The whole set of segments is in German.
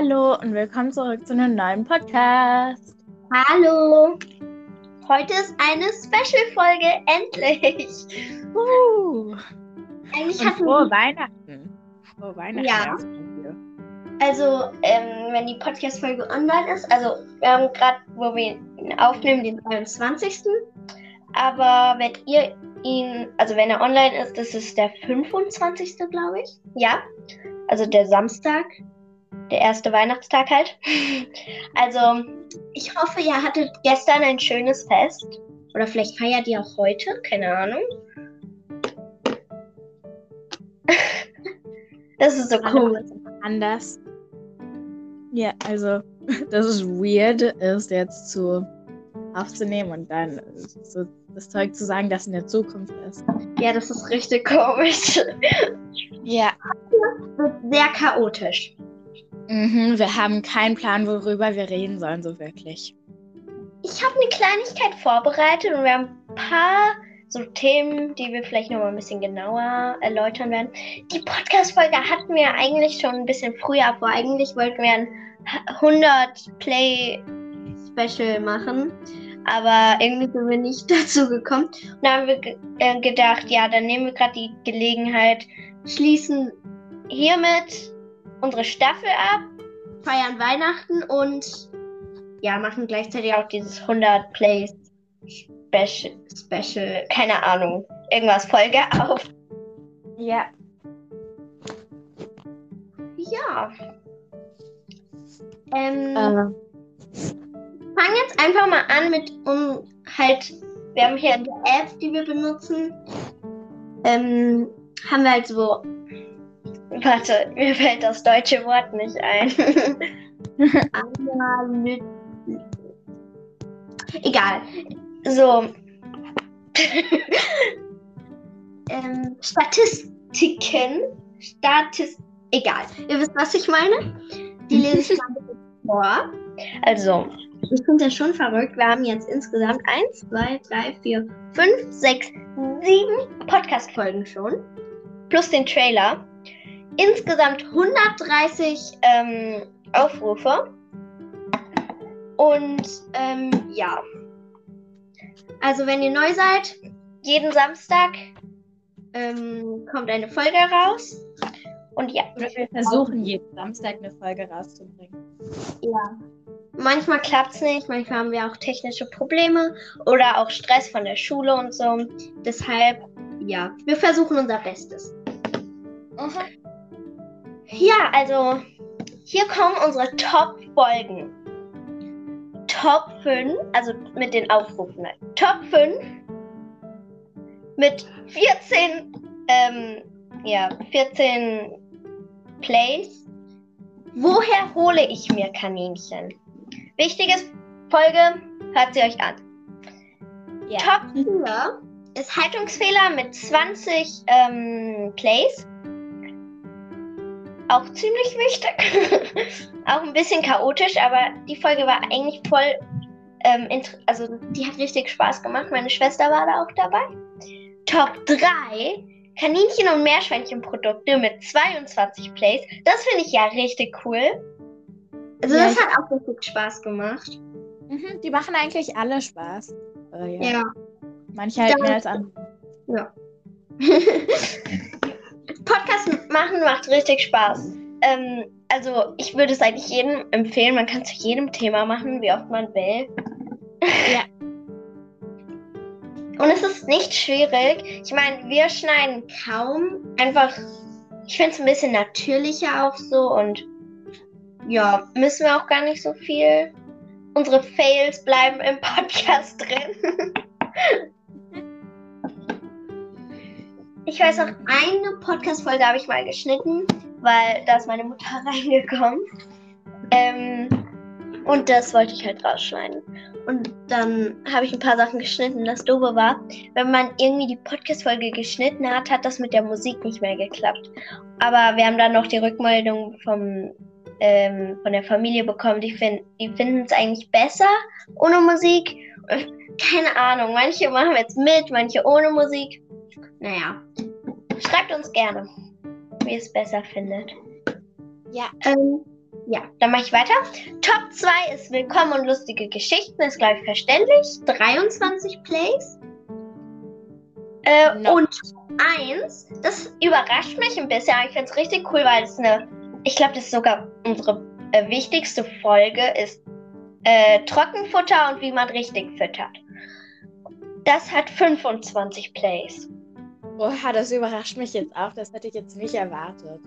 Hallo und willkommen zurück zu einem neuen Podcast. Hallo. Heute ist eine Special-Folge, endlich. Uh. Eigentlich Und frohe Weihnachten. Frohe Weihnachten. Ja. also, ähm, wenn die Podcast-Folge online ist, also wir haben gerade, wo wir ihn aufnehmen, den 23. Aber wenn ihr ihn, also wenn er online ist, das ist der 25. glaube ich. Ja. Also der Samstag. Der erste Weihnachtstag halt. Also, ich hoffe, ihr hattet gestern ein schönes Fest. Oder vielleicht feiert ihr auch heute, keine Ahnung. Das ist so es Anders. Ja, also, das ist weird, ist jetzt zu aufzunehmen und dann so das Zeug zu sagen, das in der Zukunft ist. Ja, das ist richtig komisch. Ja. Wird sehr chaotisch. Mhm, wir haben keinen Plan, worüber wir reden sollen, so wirklich. Ich habe eine Kleinigkeit vorbereitet und wir haben ein paar so Themen, die wir vielleicht noch mal ein bisschen genauer erläutern werden. Die Podcast-Folge hatten wir eigentlich schon ein bisschen früher vor. Eigentlich wollten wir ein 100 Play-Special machen, aber irgendwie sind wir nicht dazu gekommen. Und da haben wir äh, gedacht, ja, dann nehmen wir gerade die Gelegenheit, schließen hiermit unsere Staffel ab, feiern Weihnachten und ja, machen gleichzeitig auch dieses 100 Plays Special, Special, keine Ahnung, irgendwas Folge auf. Ja. Ja. Ähm, Äh, fang jetzt einfach mal an mit um halt, wir haben hier die App, die wir benutzen. Ähm, haben wir halt so. Warte, mir fällt das deutsche Wort nicht ein. Analyt Egal. So. ähm, Statistiken. Statist. Egal. Ihr wisst, was ich meine? Die lese ich mal vor. Also, ich finde das schon verrückt. Wir haben jetzt insgesamt 1, 2, 3, 4, 5, 6, 7 Podcast-Folgen schon. Plus den Trailer. Insgesamt 130 ähm, Aufrufe. Und ähm, ja. Also wenn ihr neu seid, jeden Samstag ähm, kommt eine Folge raus. Und ja, oder wir versuchen jeden Samstag eine Folge rauszubringen. ja. Manchmal klappt es nicht, manchmal haben wir auch technische Probleme oder auch Stress von der Schule und so. Deshalb, ja, wir versuchen unser Bestes. Ja, also hier kommen unsere Top-Folgen. Top 5, also mit den Aufrufen. halt. Top 5 mit 14, ähm, ja, 14 Plays. Woher hole ich mir Kaninchen? Wichtiges Folge, hört sie euch an. Ja. Top 4 ist Haltungsfehler mit 20 ähm, Plays. Auch ziemlich wichtig. auch ein bisschen chaotisch, aber die Folge war eigentlich voll. Ähm, also, die hat richtig Spaß gemacht. Meine Schwester war da auch dabei. Top 3 Kaninchen- und Meerschweinchenprodukte mit 22 Plays. Das finde ich ja richtig cool. Also, Ja, das hat auch richtig Spaß gemacht. Mhm, die machen eigentlich alle Spaß. Äh, ja. Ja. Manche halt mehr als andere. Ja. Podcast machen macht richtig Spaß. Ähm, also ich würde es eigentlich jedem empfehlen. Man kann zu jedem Thema machen, wie oft man will. Ja. Und es ist nicht schwierig. Ich meine, wir schneiden kaum. Einfach, ich finde es ein bisschen natürlicher auch so. Und ja, müssen wir auch gar nicht so viel. Unsere Fails bleiben im Podcast drin. Ich weiß noch, eine Podcast-Folge habe ich mal geschnitten, weil da ist meine Mutter reingekommen. Ähm, und das wollte ich halt rausschneiden. Und dann habe ich ein paar Sachen geschnitten. Das Doofe war, wenn man irgendwie die Podcast-Folge geschnitten hat, hat das mit der Musik nicht mehr geklappt. Aber wir haben dann noch die Rückmeldung vom, ähm, von der Familie bekommen. Die, fin die finden es eigentlich besser ohne Musik. Keine Ahnung, manche machen jetzt mit, manche ohne Musik. Naja, schreibt uns gerne, wie ihr es besser findet. Ja. Ähm, Ja, dann mache ich weiter. Top 2 ist Willkommen und lustige Geschichten, ist glaube ich verständlich. 23 Plays. Äh, No. Und 1, das überrascht mich ein bisschen, aber ich finde es richtig cool, weil es eine, ich glaube, das ist sogar unsere äh, wichtigste Folge, ist äh, Trockenfutter und wie man richtig füttert. Das hat 25 Plays. Oha, das überrascht mich jetzt auch. Das hätte ich jetzt nicht erwartet.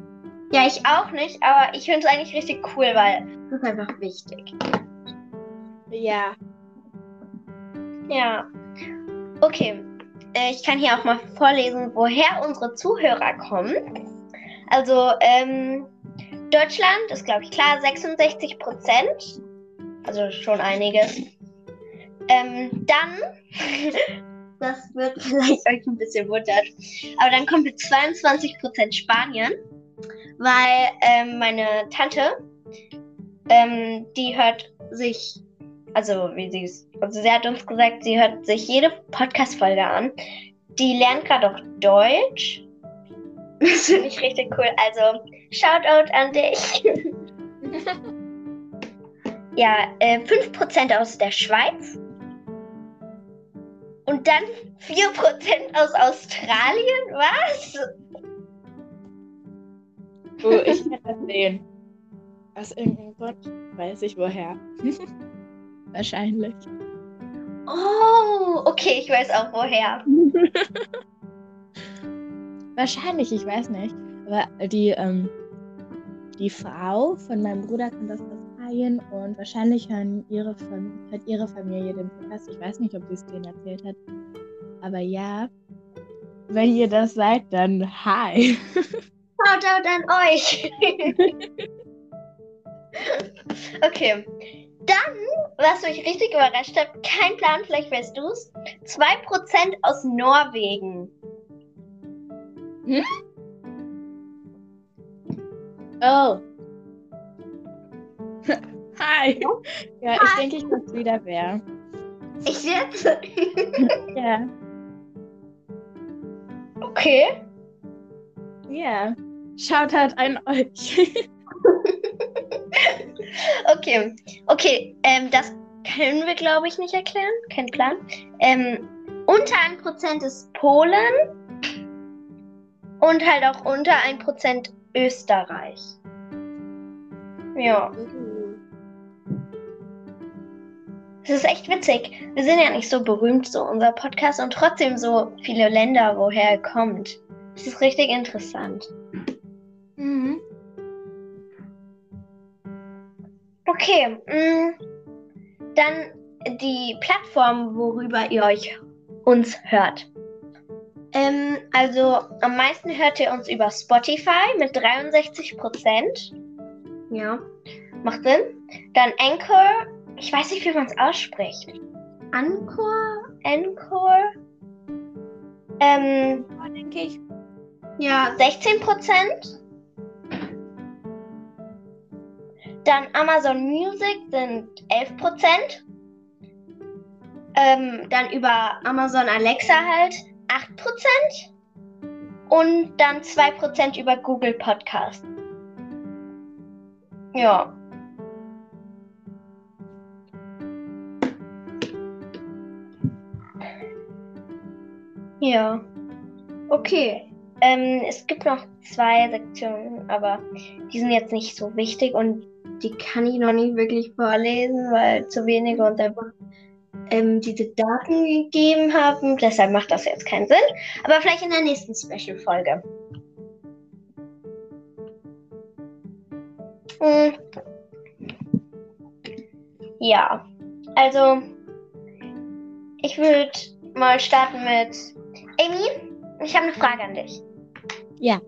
Ja, ich auch nicht, aber ich finde es eigentlich richtig cool, weil das ist einfach wichtig. Ja. Ja. Okay. Äh, ich kann hier auch mal vorlesen, woher unsere Zuhörer kommen. Also, ähm, Deutschland ist, glaube ich, klar, 66 Prozent. Also schon einiges. Ähm, dann, das wird vielleicht euch ein bisschen wundern, aber dann kommt mit 22 Prozent Spanien, weil ähm, meine Tante, ähm, die hört sich also wie sie es, also sie hat uns gesagt, sie hört sich jede Podcast-Folge an. Die lernt gerade auch Deutsch. Das finde ich richtig cool. Also, Shoutout an dich. ja, äh, 5% aus der Schweiz. Und dann 4% aus Australien. Was? Oh, ich kann das sehen. Aus irgendeinem Grund weiß ich woher. Wahrscheinlich. Oh, okay, ich weiß auch woher. Wahrscheinlich, ich weiß nicht. Aber die, ähm, die Frau von meinem Bruder kommt aus Australien und wahrscheinlich hören ihre Fam hört ihre Familie den Podcast. Ich weiß nicht, ob sie es denen erzählt hat. Aber ja, wenn ihr das seid, dann hi. Shoutout an euch. okay. Dann, was mich richtig überrascht hat, kein Plan, vielleicht weißt du es. 2% aus Norwegen. Oh. Hi. Ja, ich Hi. denke, ich weiß wieder wer. Ich jetzt? Ja. okay. Ja. Shoutout an euch. Okay. Okay, ähm, das können wir, glaube ich, nicht erklären. Kein Plan. Ähm, unter 1% ist Polen. Und halt auch unter 1% Österreich. Ja. Es ist echt witzig. Wir sind ja nicht so berühmt, so unser Podcast, und trotzdem so viele Länder, woher er kommt. Das ist richtig interessant. Mhm. Okay, mh, dann die Plattform, worüber ihr euch uns hört. Ähm, also am meisten hört ihr uns über Spotify mit 63 Prozent. Ja, macht Sinn. Dann Anchor, ich weiß nicht, wie man es ausspricht. Anchor? Anchor? Ähm, Ja, denke ich. ja, 16 Prozent. Dann Amazon Music sind 11 Prozent. Ähm, dann über Amazon Alexa halt 8 Prozent. Und dann 2 Prozent über Google Podcast. Ja. Ja. Okay. Ähm, es gibt noch zwei Sektionen, aber die sind jetzt nicht so wichtig und die kann ich noch nicht wirklich vorlesen, weil zu wenige uns einfach ähm, diese Daten gegeben haben. Deshalb macht das jetzt keinen Sinn. Aber vielleicht in der nächsten Special-Folge. Hm. Ja, also ich würde mal starten mit Amy. Ich habe eine Frage an dich. Ja.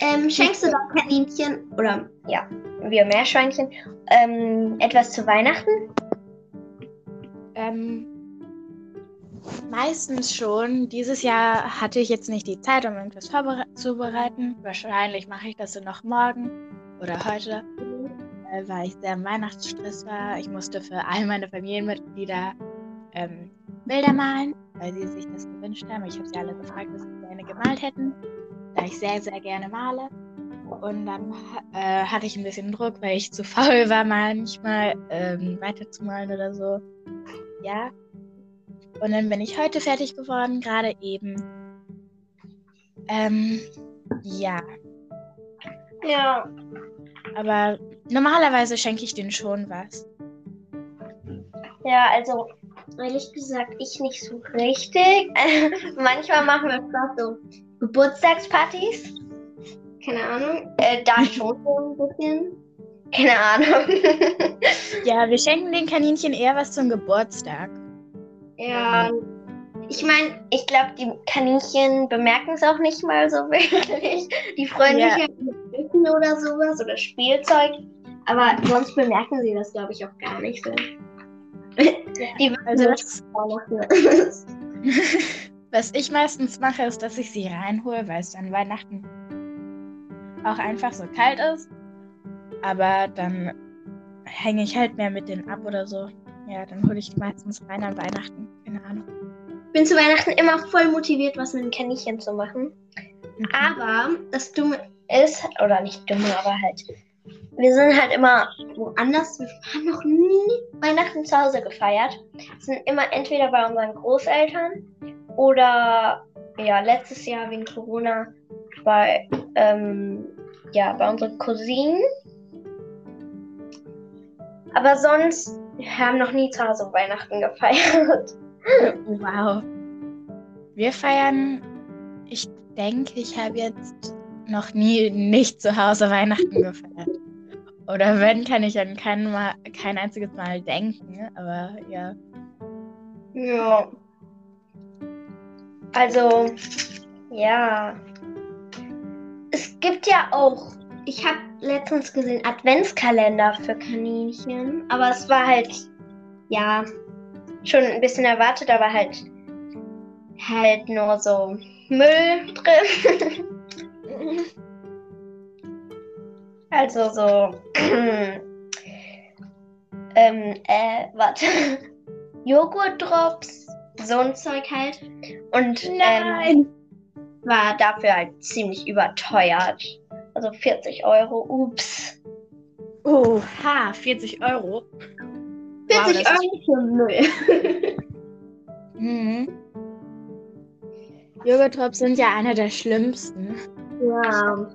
Ähm, schenkst du deinem Kaninchen oder ja, wir Meerschweinchen ähm, etwas zu Weihnachten? Ähm, meistens schon. Dieses Jahr hatte ich jetzt nicht die Zeit, um irgendwas vorzubereiten. Wahrscheinlich mache ich das dann noch morgen oder heute, äh, weil ich sehr im Weihnachtsstress war. Ich musste für all meine Familienmitglieder ähm, Bilder malen, weil sie sich das gewünscht haben. Ich habe sie alle gefragt, was sie gerne gemalt hätten, da ich sehr, sehr gerne male. Und dann äh, hatte ich ein bisschen Druck, weil ich zu faul war, manchmal ähm, weiterzumalen oder so. Ja. Und dann bin ich heute fertig geworden, gerade eben. Ähm, ja. Ja. Aber normalerweise schenke ich denen schon was. Ja, also ehrlich gesagt, ich nicht so richtig. Manchmal machen wir zwar so Geburtstagspartys. Keine Ahnung. Äh, da schon so ein bisschen. Keine Ahnung. Ja, wir schenken den Kaninchen eher was zum Geburtstag. ja. Ich meine, ich glaube, die Kaninchen bemerken es auch nicht mal so wirklich. Die freuen Ja. sich halt mit Blüten oder sowas oder Spielzeug. Aber sonst bemerken sie das, glaube ich, auch gar nicht so. Die Also was ich meistens mache, ist, dass ich sie reinhole, weil es dann Weihnachten auch einfach so kalt ist. Aber dann hänge ich halt mehr mit denen ab oder so. Ja, dann hole ich die meistens rein an Weihnachten. Keine Ahnung. bin zu Weihnachten immer voll motiviert, was mit dem Kaninchen zu machen. Aber das Dumme ist, oder nicht dumme, aber halt, wir sind halt immer woanders. Wir haben noch nie Weihnachten zu Hause gefeiert. Sind immer entweder bei unseren Großeltern oder ja, letztes Jahr wegen Corona bei, ähm, ja, bei unseren Cousinen. Aber sonst, wir haben noch nie zu Hause Weihnachten gefeiert. Wow. Wir feiern, ich denke, ich habe jetzt noch nie nicht zu Hause Weihnachten gefeiert. Oder wenn, kann ich an kein, Mal, kein einziges Mal denken. Aber ja. Ja. Also, ja. Es gibt ja auch, ich habe letztens gesehen, Adventskalender für Kaninchen. Aber es war halt, ja, schon ein bisschen erwartet, aber halt, halt nur so Müll drin. also so, ähm, äh, warte. Joghurtdrops, so ein Zeug halt. Und ähm, war dafür halt ziemlich überteuert. Also 40 Euro, ups. Oha, 40 Euro. 40 das Euro für Müll. Mhm. Joghurtdrops sind ja einer der schlimmsten. ja.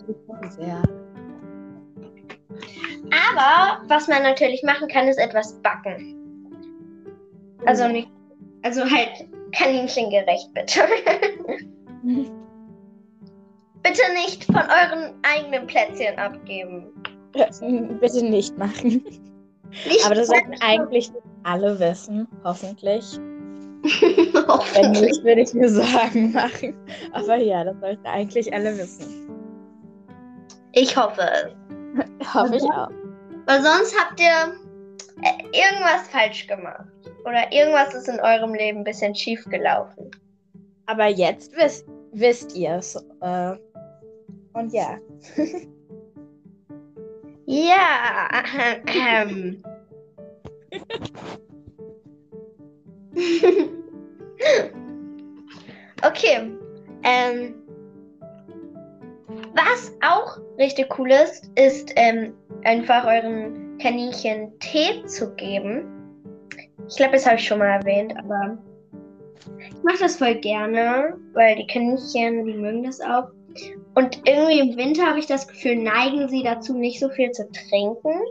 Sehr. Aber was man natürlich machen kann, ist etwas backen. Also Ja. nicht, also halt kaninchengerecht, bitte. bitte nicht von euren eigenen Plätzchen abgeben. Bitte nicht machen. Nicht Aber das sollten eigentlich alle wissen, hoffentlich. Wenn nicht, würde ich mir Sorgen machen. Aber ja, das sollten eigentlich alle wissen. Ich hoffe es. Hoffe ich auch. Weil sonst habt ihr äh, irgendwas falsch gemacht. Oder irgendwas ist in eurem Leben ein bisschen schief gelaufen. Aber jetzt wisst, wisst ihr es. Äh, und ja. Ja. Ähm. okay. Ähm. Was auch richtig cool ist, ist ähm, einfach euren Kaninchen Tee zu geben. Ich glaube, das habe ich schon mal erwähnt, aber ich mache das voll gerne, weil die Kaninchen, die mögen das auch. Und irgendwie im Winter habe ich das Gefühl, neigen sie dazu, nicht so viel zu trinken.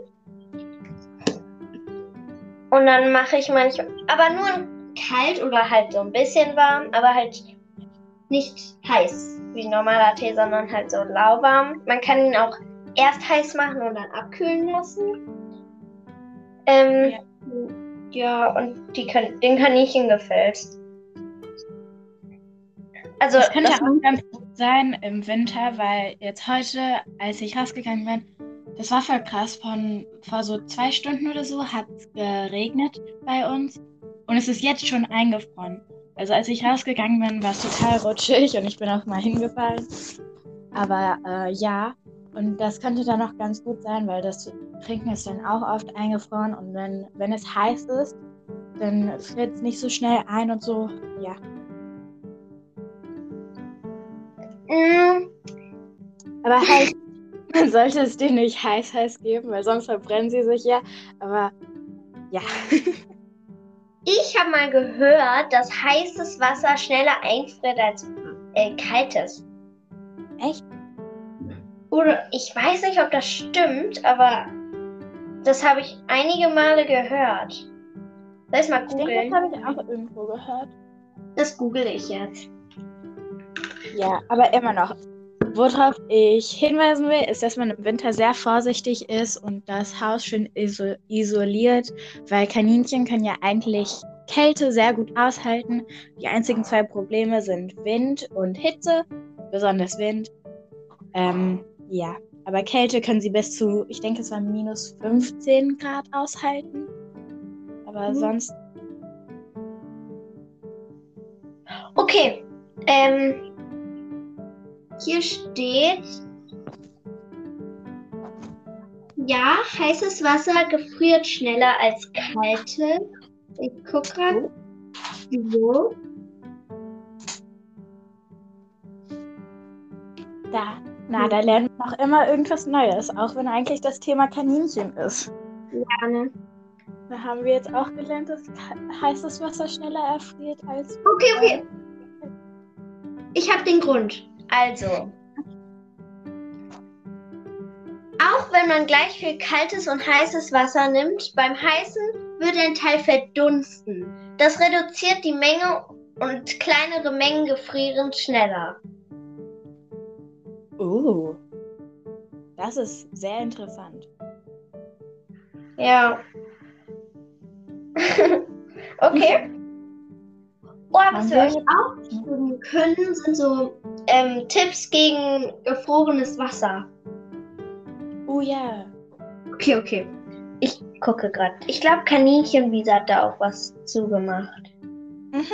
Und dann mache ich manchmal, aber nur kalt oder halt so ein bisschen warm, aber halt nicht heiß wie normaler Tee, sondern halt so lauwarm. Man kann ihn auch erst heiß machen und dann abkühlen lassen. Ähm, ja. und die kan den Kaninchen gefällt. Also, Das könnte das- auch ganz gut sein im Winter, weil jetzt heute, als ich rausgegangen bin, das war voll krass. Von vor so zwei Stunden oder so hat es geregnet bei uns und es ist jetzt schon eingefroren. Also als ich rausgegangen bin, war es total rutschig und ich bin auch mal hingefallen. Aber äh, ja, und das könnte dann auch ganz gut sein, weil das Trinken ist dann auch oft eingefroren und wenn, wenn es heiß ist, dann friert es nicht so schnell ein und so. Ja. Mm, Aber halt Man sollte es denen nicht heiß heiß geben, weil sonst verbrennen sie sich ja. Aber ja. Ich habe mal gehört, dass heißes Wasser schneller einfriert als äh, kaltes. Echt? Oder ich weiß nicht, ob das stimmt, aber das habe ich einige Male gehört. Soll ich mal Ich denke, googeln? das habe ich auch irgendwo gehört. Das google ich jetzt. Ja, aber immer noch. Worauf ich hinweisen will, ist, dass man im Winter sehr vorsichtig ist und das Haus schön iso isoliert, weil Kaninchen können ja eigentlich Kälte sehr gut aushalten. Die einzigen zwei Probleme sind Wind und Hitze, besonders Wind. Ähm, ja, aber Kälte können sie bis zu, ich denke, es war minus 15 Grad aushalten. Aber Mhm. sonst, Okay. Ähm, hier steht. Ja, heißes Wasser gefriert schneller als kaltes. Ich guck gerade. Wieso? da, na, da lernen wir noch immer irgendwas Neues, auch wenn eigentlich das Thema Kaninchen ist. Gerne. Da haben wir jetzt auch gelernt, dass heißes Wasser schneller erfriert als. Okay, okay. Ich habe den Grund. Also. Auch wenn man gleich viel kaltes und heißes Wasser nimmt, beim Heißen wird ein Teil verdunsten. Das reduziert die Menge und kleinere Mengen gefrieren schneller. Oh. Das ist sehr interessant. Ja. okay. Oh, was wir euch auch geben können, sind so ähm, Tipps gegen gefrorenes Wasser. Oh ja. Okay, okay. Ich gucke gerade. Ich glaube, Kaninchenwiese hat da auch was zugemacht. Mhm.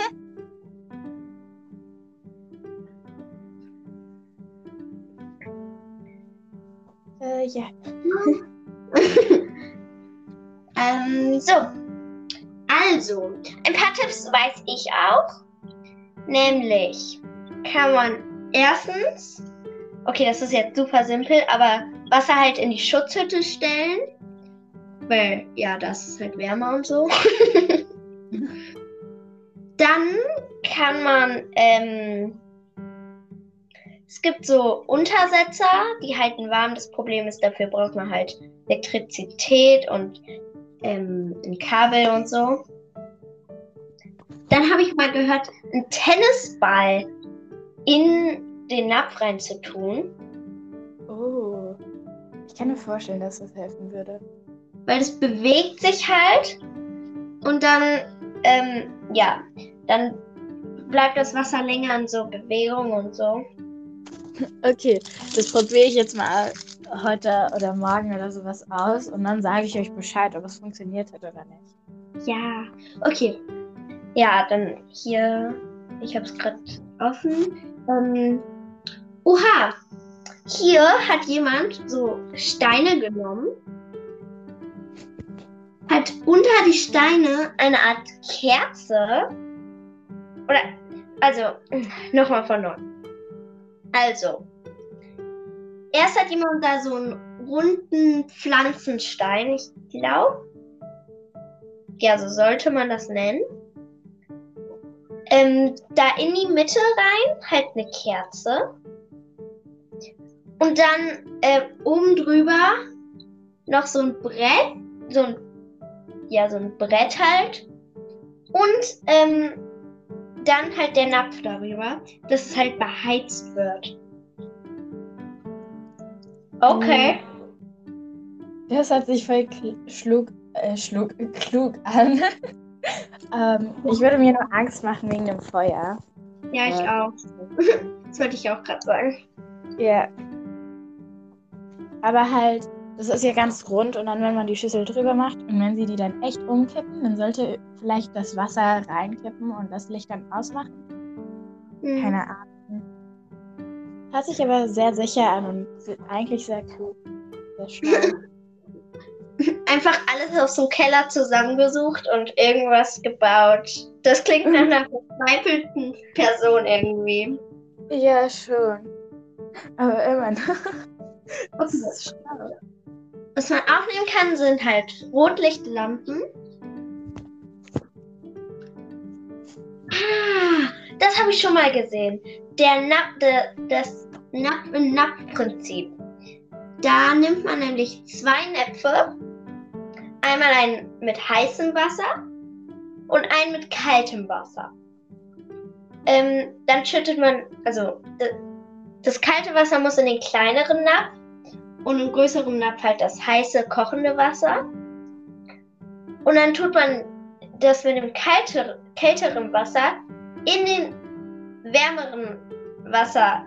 Äh, ja. ähm, so. Also, ein paar Tipps weiß ich auch. Nämlich kann man erstens, okay, das ist jetzt super simpel, aber Wasser halt in die Schutzhütte stellen. Weil, ja, das ist halt wärmer und so. Dann kann man, ähm, es gibt so Untersetzer, die halten warm. Das Problem ist, dafür braucht man halt Elektrizität und ähm, ein Kabel und so. Dann habe ich mal gehört, einen Tennisball in den Napf rein zu tun, Oh. Ich kann mir vorstellen, dass das helfen würde. weil es bewegt sich halt und dann, ähm, ja, dann bleibt das Wasser länger in so Bewegung und so. Okay, das probiere ich jetzt mal heute oder morgen oder sowas aus und dann sage ich euch Bescheid, ob es funktioniert hat oder nicht. Ja, okay. Ja, dann hier, ich habe es gerade offen. Ähm, oha, hier hat jemand so Steine genommen, hat unter die Steine eine Art Kerze oder, also, nochmal von neu. Also, erst hat jemand da so einen runden Pflanzenstein, ich glaube. Ja, so sollte man das nennen. Ähm, da in die Mitte rein halt eine Kerze. Und dann äh, oben drüber noch so ein Brett, so ein, ja, so ein Brett halt. Und ähm, dann halt der Napf darüber, dass es halt beheizt wird. Okay. Das hat sich voll schlug, äh, schlug, klug an. ähm, ich würde mir nur Angst machen wegen dem Feuer. Ja, ich Ja. auch. Das wollte ich auch gerade sagen. Ja. Aber halt, das ist ja ganz rund und dann, wenn man die Schüssel drüber macht und wenn sie die dann echt umkippen, dann sollte vielleicht das Wasser reinkippen und das Licht dann ausmachen. Hm. Keine Ahnung. Hört sich aber sehr sicher an und eigentlich sehr klug. Sehr schlau. Einfach alles aus dem Keller zusammengesucht und irgendwas gebaut. Das klingt nach einer verzweifelten Person irgendwie. ja, schon. Aber immer noch. Das ist schade. Was man auch nehmen kann, sind halt Rotlichtlampen. Ah, das habe ich schon mal gesehen. Der Nap, de, das Nap-Nap-Prinzip. Da nimmt man nämlich zwei Näpfe. Einmal einen mit heißem Wasser und einen mit kaltem Wasser. Ähm, dann schüttet man, also das kalte Wasser muss in den kleineren Napf und im größeren Napf halt das heiße, kochende Wasser. Und dann tut man das mit dem kalter, kälteren Wasser in den wärmeren Wassernapf,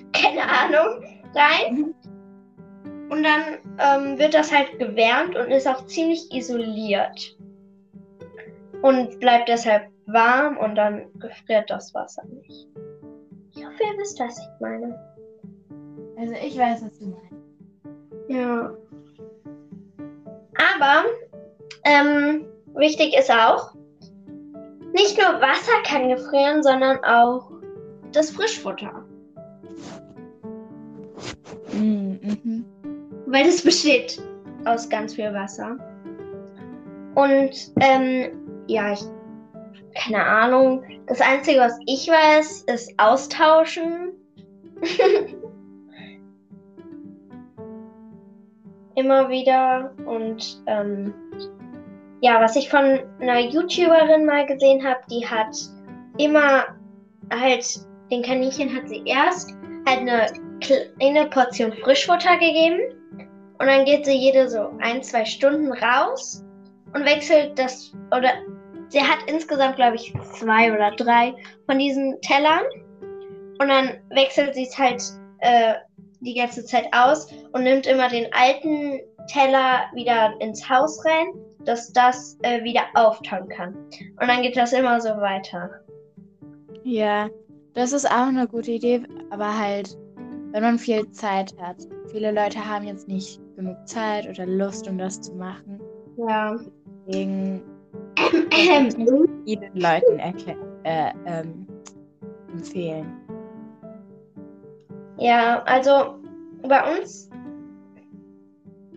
keine Ahnung, rein. Und dann ähm, wird das halt gewärmt und ist auch ziemlich isoliert. Und bleibt deshalb warm und dann gefriert das Wasser nicht. Ich hoffe, ihr wisst, was ich meine. Also ich weiß, was du meinst. Ja. Aber ähm, wichtig ist auch, nicht nur Wasser kann gefrieren, sondern auch das Frischfutter. Mm, mhm. Weil das besteht aus ganz viel Wasser. Und ähm, ja, ich, keine Ahnung. Das Einzige, was ich weiß, ist austauschen. Immer wieder. Und ähm, ja, was ich von einer YouTuberin mal gesehen habe, die hat immer halt, den Kaninchen hat sie erst halt eine kleine Portion Frischfutter gegeben. Und dann geht sie jede so ein, zwei Stunden raus und wechselt das, oder sie hat insgesamt, glaube ich, zwei oder drei von diesen Tellern. Und dann wechselt sie es halt äh, die ganze Zeit aus und nimmt immer den alten Teller wieder ins Haus rein, dass das äh, wieder auftauen kann. Und dann geht das immer so weiter. Ja, das ist auch eine gute Idee, aber halt, wenn man viel Zeit hat. Viele Leute haben jetzt nicht genug Zeit oder Lust, um das zu machen. Ja. Deswegen vielen Leuten äh, ähm, empfehlen. Ja, also bei uns.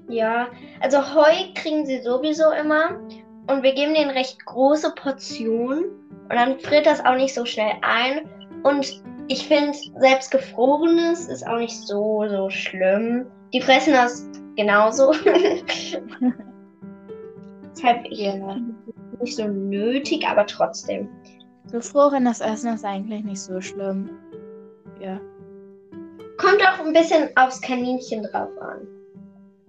Ja, also Heu kriegen sie sowieso immer. Und wir geben denen recht große Portionen. Und dann friert das auch nicht so schnell ein. Und ich finde, selbst gefrorenes ist auch nicht so, so schlimm. Die fressen das genauso. Deshalb Ja. nicht so nötig, aber trotzdem. Gefrorenes Essen ist eigentlich nicht so schlimm. Ja. Kommt auch ein bisschen aufs Kaninchen drauf an.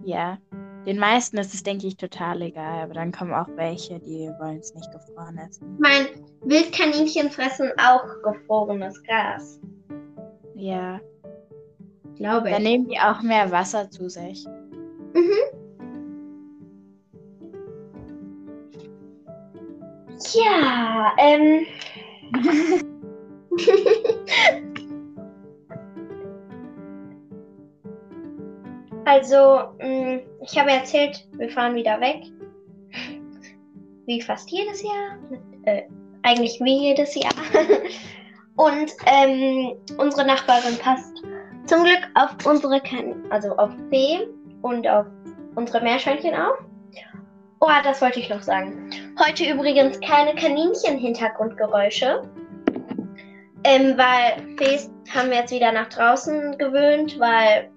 Ja. Den meisten ist es, denke ich, total egal. Aber dann kommen auch welche, die wollen es nicht gefroren essen. Ich meine, Wildkaninchen fressen auch gefrorenes Gras. Ja. Glaube Dann ich. nehmen die auch mehr Wasser zu sich. Ja, ähm. also, mh, ich habe erzählt, wir fahren wieder weg. Wie fast jedes Jahr. Äh, eigentlich wie jedes Jahr. Und ähm, unsere Nachbarin passt zum Glück auf unsere, also auf Fee und auf unsere Meerschweinchen auf. Oh, das wollte ich noch sagen. Heute übrigens keine Kaninchen-Hintergrundgeräusche. Ähm, weil Fees haben wir jetzt wieder nach draußen gewöhnt, weil,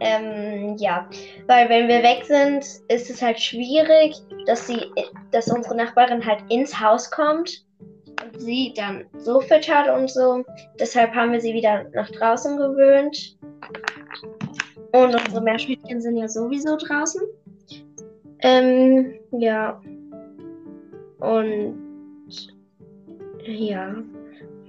ähm, ja, weil wenn wir weg sind, ist es halt schwierig, dass sie, dass unsere Nachbarin halt ins Haus kommt und sie dann so füttert und so. Deshalb haben wir sie wieder nach draußen gewöhnt. Und unsere Meerschweinchen sind ja sowieso draußen. Ähm, ja. Und ja.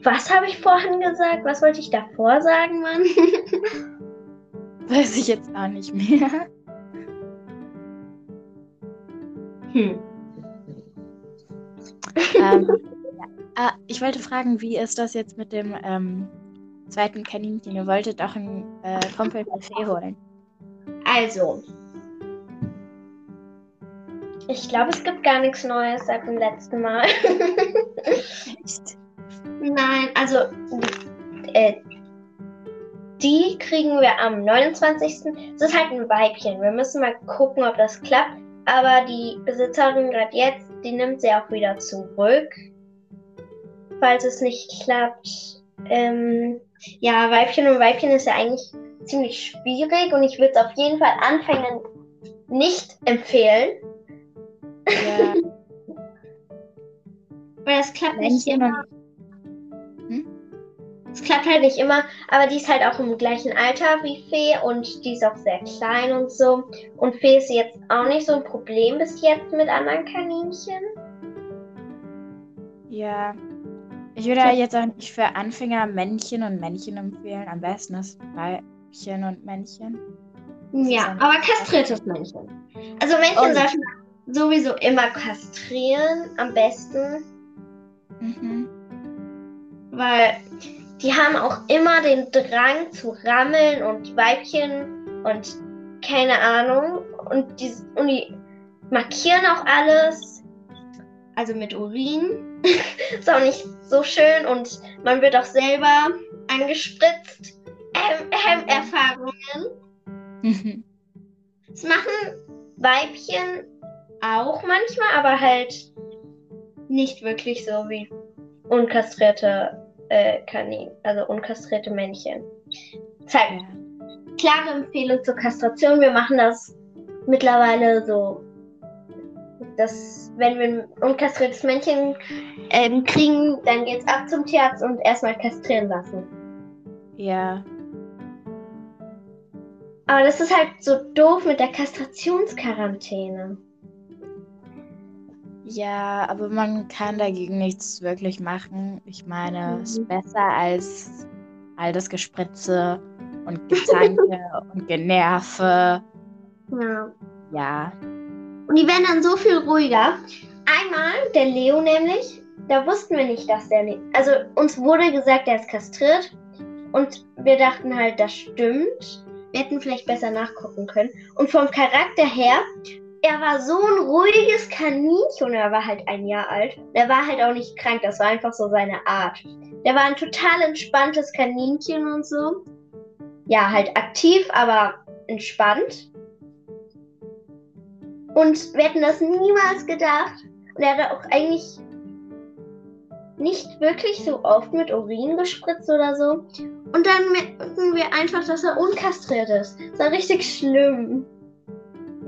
Was habe ich vorhin gesagt? Was wollte ich davor sagen, Mann? Weiß ich jetzt auch nicht mehr. hm. ähm. ah, ich wollte fragen, wie ist das jetzt mit dem ähm, zweiten Kaninchen? Ihr wolltet auch einen äh, Kumpel für Fee holen. Also. Ich glaube, es gibt gar nichts Neues seit dem letzten Mal. Echt? Nein, also. Äh, die kriegen wir am 29. Es ist halt ein Weibchen. Wir müssen mal gucken, ob das klappt. Aber die Besitzerin gerade jetzt, die nimmt sie auch wieder zurück. Falls es nicht klappt. Ähm, ja, Weibchen und Weibchen ist ja eigentlich ziemlich schwierig und ich würde es auf jeden Fall Anfängern nicht empfehlen. Ja. Weil das klappt nicht immer. Hm? Es klappt halt nicht immer, aber die ist halt auch im gleichen Alter wie Fee und die ist auch sehr klein und so. Und Fee ist jetzt auch nicht so ein Problem bis jetzt mit anderen Kaninchen. Ja. Ich würde ja. jetzt auch nicht für Anfänger Männchen und Männchen empfehlen. Am besten das Weibchen und Männchen. Ja, aber kastriertes Männchen. Also Männchen oh. sollten sowieso immer kastrieren, am besten. Mhm. Weil die haben auch immer den Drang zu rammeln und Weibchen und keine Ahnung. Und die, und die markieren auch alles. Also mit Urin. ist auch nicht so schön und man wird auch selber angespritzt. Ähm, ähm, Erfahrungen. Mhm. Das machen Weibchen auch manchmal, aber halt nicht wirklich so wie unkastrierte äh, Kanin, also unkastrierte Männchen. Zeig. Klare Empfehlung zur Kastration. Wir machen das mittlerweile so, dass wenn wir ein unkastriertes Männchen ähm, kriegen, dann geht's ab zum Tierarzt und erstmal kastrieren lassen. Ja. Aber das ist halt so doof mit der Kastrationsquarantäne. Ja, aber man kann dagegen nichts wirklich machen. Ich meine, es ist mhm. besser als all das Gespritze und Gezanke und Generve. Ja. Ja. Und die werden dann so viel ruhiger. Einmal, der Leo nämlich, da wussten wir nicht, dass der nicht. Also uns wurde gesagt, er ist kastriert. Und wir dachten halt, das stimmt. Wir hätten vielleicht besser nachgucken können. Und vom Charakter her er war so ein ruhiges Kaninchen. Er war halt ein Jahr alt. Er war halt auch nicht krank. Das war einfach so seine Art. Der war ein total entspanntes Kaninchen und so. Ja, halt aktiv, aber entspannt. Und wir hätten das niemals gedacht. Und er hat auch eigentlich nicht wirklich so oft mit Urin gespritzt oder so. Und dann merken wir einfach, dass er unkastriert ist. Das war richtig schlimm.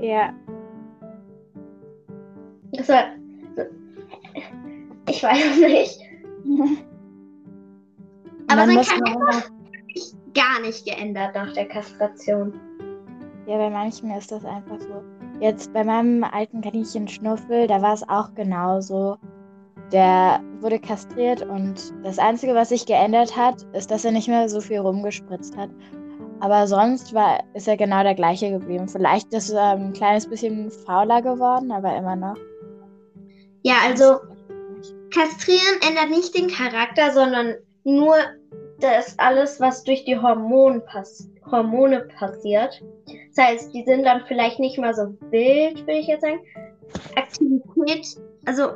Ja, das war. Ich weiß nicht. Aber sein Charakter hat sich gar nicht geändert nach der Kastration. Ja, bei manchen ist das einfach so. Jetzt bei meinem alten Kaninchen Schnuffel, da war es auch genauso. Der wurde kastriert und das Einzige, was sich geändert hat, ist, dass er nicht mehr so viel rumgespritzt hat. Aber sonst war, ist er genau der gleiche geblieben. Vielleicht ist er ein kleines bisschen fauler geworden, aber immer noch. Ja, also kastrieren ändert nicht den Charakter, sondern nur das alles, was durch die Hormone, pass Hormone passiert. Das heißt, die sind dann vielleicht nicht mal so wild, würde ich jetzt sagen. Aktivität, also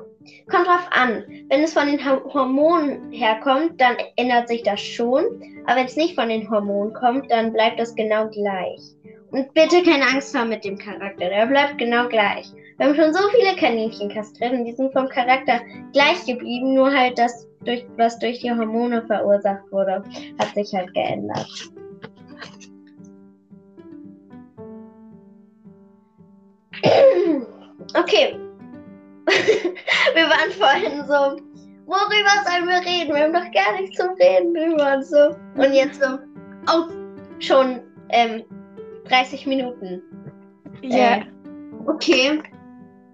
kommt drauf an. Wenn es von den Hormonen herkommt, dann ändert sich das schon. Aber wenn es nicht von den Hormonen kommt, dann bleibt das genau gleich. Und bitte keine Angst haben mit dem Charakter, der bleibt genau gleich. Wir haben schon so viele Kaninchen kastriert und die sind vom Charakter gleich geblieben, nur halt das, durch, was durch die Hormone verursacht wurde, hat sich halt geändert. Okay. wir waren vorhin so, worüber sollen wir reden? Wir haben doch gar nichts zum Reden. Wir waren so. Und jetzt so, oh, schon ähm, 30 Minuten. Ja. Äh, okay.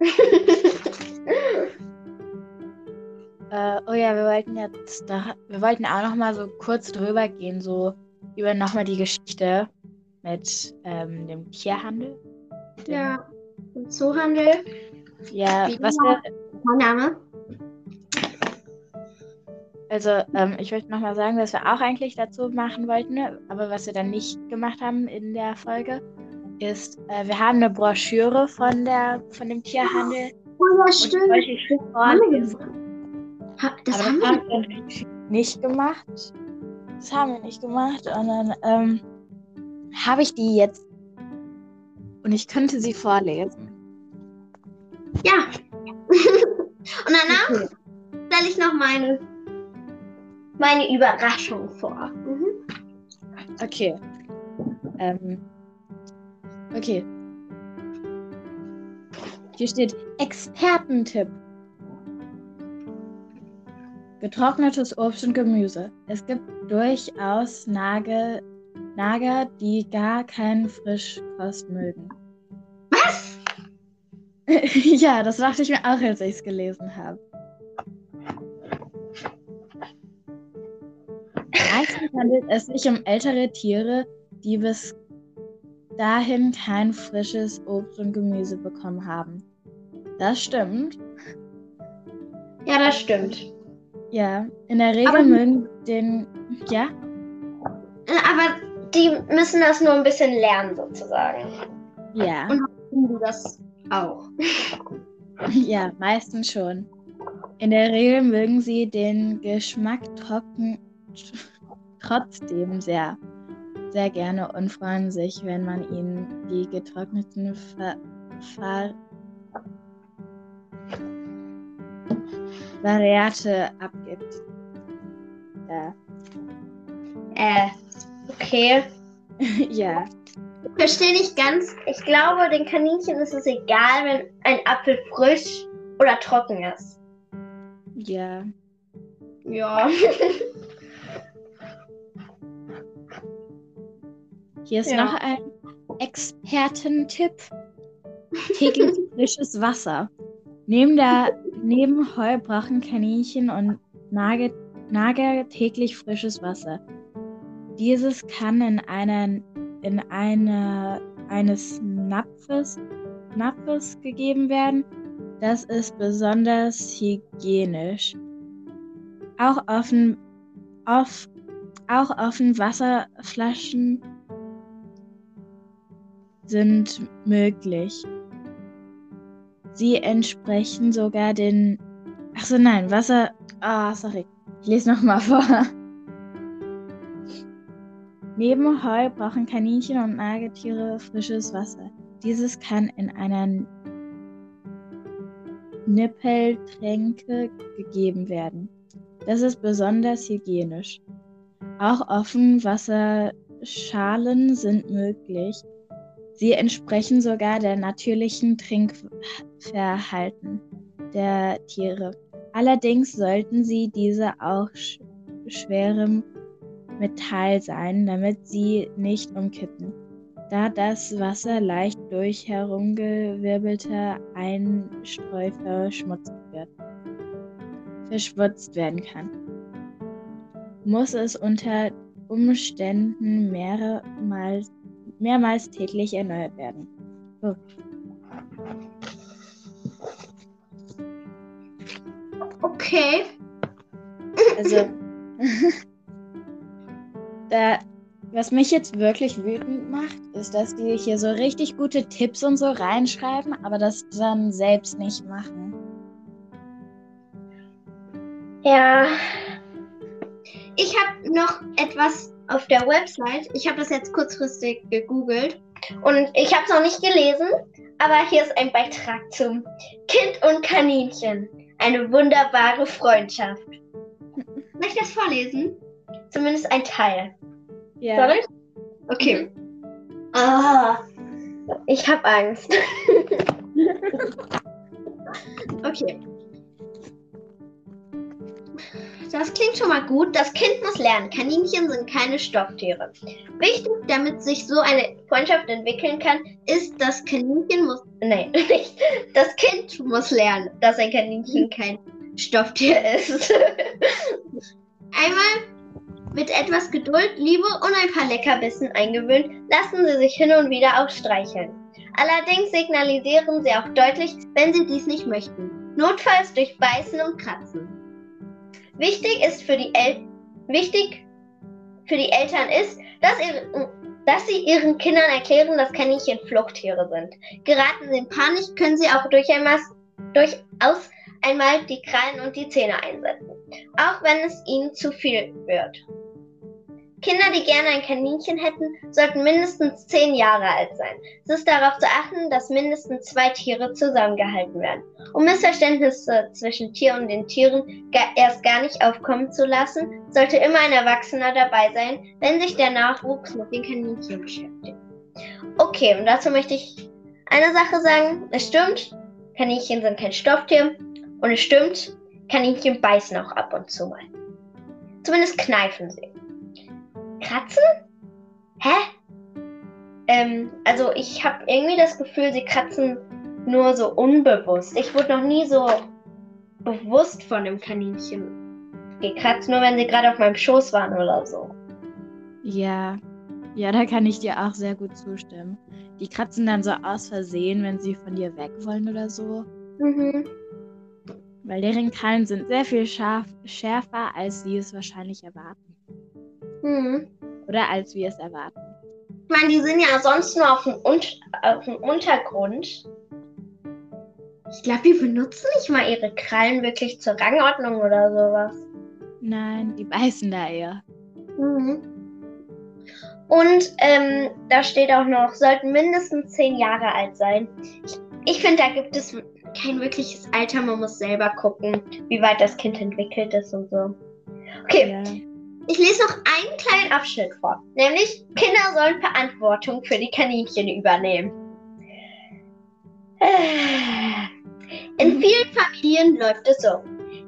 äh, oh ja, wir wollten jetzt da, wir wollten auch noch mal so kurz drüber gehen, so über noch mal die Geschichte mit ähm, dem Tierhandel. Dem, ja, dem Zoohandel. Ja, Wie was wir, mein Name? Also, ähm, ich möchte nochmal sagen, dass wir auch eigentlich dazu machen wollten, aber was wir dann nicht gemacht haben in der Folge, ist, äh, wir haben eine Broschüre von, der, von dem Tierhandel. Oh ja, stimmt. Das, ha, das haben wir nicht gemacht. das haben wir nicht gemacht. Und dann ähm, habe ich die jetzt und ich könnte sie vorlesen. Ja. und danach Okay. stelle ich noch meine, meine Überraschung vor. Mhm. Okay. Ähm. Okay. Hier steht Expertentipp. Getrocknetes Obst und Gemüse. Es gibt durchaus Nage, Nager, die gar keinen Frischkost mögen. Was? ja, das dachte ich mir auch, als ich es gelesen habe. Meistens handelt es sich um ältere Tiere, die bis dahin kein frisches Obst und Gemüse bekommen haben. Das stimmt. Ja, das stimmt. Ja, in der Regel Aber- mögen den. Ja? Aber die müssen das nur ein bisschen lernen, sozusagen. Ja. Und- Du das auch. Ja, meistens schon. In der Regel mögen sie den Geschmack trocken trotzdem sehr, sehr gerne und freuen sich, wenn man ihnen die getrockneten Ver Ver Variate abgibt. Ja. Äh, okay. ja. Ich verstehe nicht ganz. Ich glaube, den Kaninchen ist es egal, wenn ein Apfel frisch oder trocken ist. Ja. Ja. Hier ist Ja. noch ein Expertentipp. Täglich frisches Wasser. Neben, der, neben Heu brauchen Kaninchen und Nager, Nager täglich frisches Wasser. Dieses kann in einer, in einer eines Napfes, Napfes gegeben werden. Das ist besonders hygienisch. Auch offen, auf, auch offen Wasserflaschen sind möglich. Sie entsprechen sogar den. Achso, nein, Wasser. Ah, sorry. Ich lese nochmal vor. Neben Heu brauchen Kaninchen und Nagetiere frisches Wasser. Dieses kann in einer Nippeltränke gegeben werden. Das ist besonders hygienisch. Auch Offenwasserschalen sind möglich. Sie entsprechen sogar der natürlichen Trinkverhalten der Tiere. Allerdings sollten sie diese auch sch schwerem Metall sein, damit sie nicht umkippen, da das Wasser leicht durch herumgewirbelte verschmutzt wird, verschwutzt werden kann. Muss es unter Umständen mehrmals mehrmals täglich erneuert werden. So. Okay. Also, da, was mich jetzt wirklich wütend macht, ist, dass die hier so richtig gute Tipps und so reinschreiben, aber das dann selbst nicht machen. Ja. Ich habe noch etwas auf der Website. Ich habe das jetzt kurzfristig gegoogelt und ich habe es noch nicht gelesen, aber hier ist ein Beitrag zum Kind und Kaninchen. Eine wunderbare Freundschaft. Soll ich das vorlesen? Zumindest ein Teil. Ja. Soll ich? Okay. Ah, ich habe Angst. okay. Das klingt schon mal gut. Das Kind muss lernen. Kaninchen sind keine Stofftiere. Wichtig, damit sich so eine Freundschaft entwickeln kann, ist, das Kaninchen muss. Nein, nicht. Das Kind muss lernen, dass ein Kaninchen kein Stofftier ist. Einmal mit etwas Geduld, Liebe und ein paar Leckerbissen eingewöhnt, lassen sie sich hin und wieder auch streicheln. Allerdings signalisieren sie auch deutlich, wenn sie dies nicht möchten. Notfalls durch Beißen und Kratzen. Wichtig ist für die El wichtig für die Eltern ist, dass, ihre, dass sie ihren Kindern erklären, dass Kaninchen Fluchttiere sind. Geraten sie in Panik, können sie auch durch einmal, durchaus einmal die Krallen und die Zähne einsetzen, auch wenn es ihnen zu viel wird. Kinder, die gerne ein Kaninchen hätten, sollten mindestens zehn Jahre alt sein. Es ist darauf zu achten, dass mindestens zwei Tiere zusammengehalten werden. Um Missverständnisse zwischen Tier und den Tieren erst gar nicht aufkommen zu lassen, sollte immer ein Erwachsener dabei sein, wenn sich der Nachwuchs mit den Kaninchen beschäftigt. Okay, und dazu möchte ich eine Sache sagen. Es stimmt, Kaninchen sind kein Stofftier. Und es stimmt, Kaninchen beißen auch ab und zu mal. Zumindest kneifen sie. Kratzen? Hä? Ähm, also ich habe irgendwie das Gefühl, sie kratzen nur so unbewusst. Ich wurde noch nie so bewusst von dem Kaninchen gekratzt, nur wenn sie gerade auf meinem Schoß waren oder so. Ja, ja, da kann ich dir auch sehr gut zustimmen. Die kratzen dann so aus Versehen, wenn sie von dir weg wollen oder so. Mhm. Weil deren Krallen sind sehr viel scharf, schärfer, als sie es wahrscheinlich erwarten. Mhm. Oder als wir es erwarten. Ich meine, die sind ja sonst nur auf dem, Un auf dem Untergrund. Ich glaube, die benutzen nicht mal ihre Krallen wirklich zur Rangordnung oder sowas. Nein, die beißen da eher. Mhm. Und ähm, da steht auch noch, sollten mindestens zehn Jahre alt sein. Ich, ich finde, da gibt es kein wirkliches Alter. Man muss selber gucken, wie weit das Kind entwickelt ist und so. Okay. Ja. Ich lese noch einen kleinen Abschnitt vor, nämlich Kinder sollen Verantwortung für die Kaninchen übernehmen. In mhm. vielen Familien läuft es so.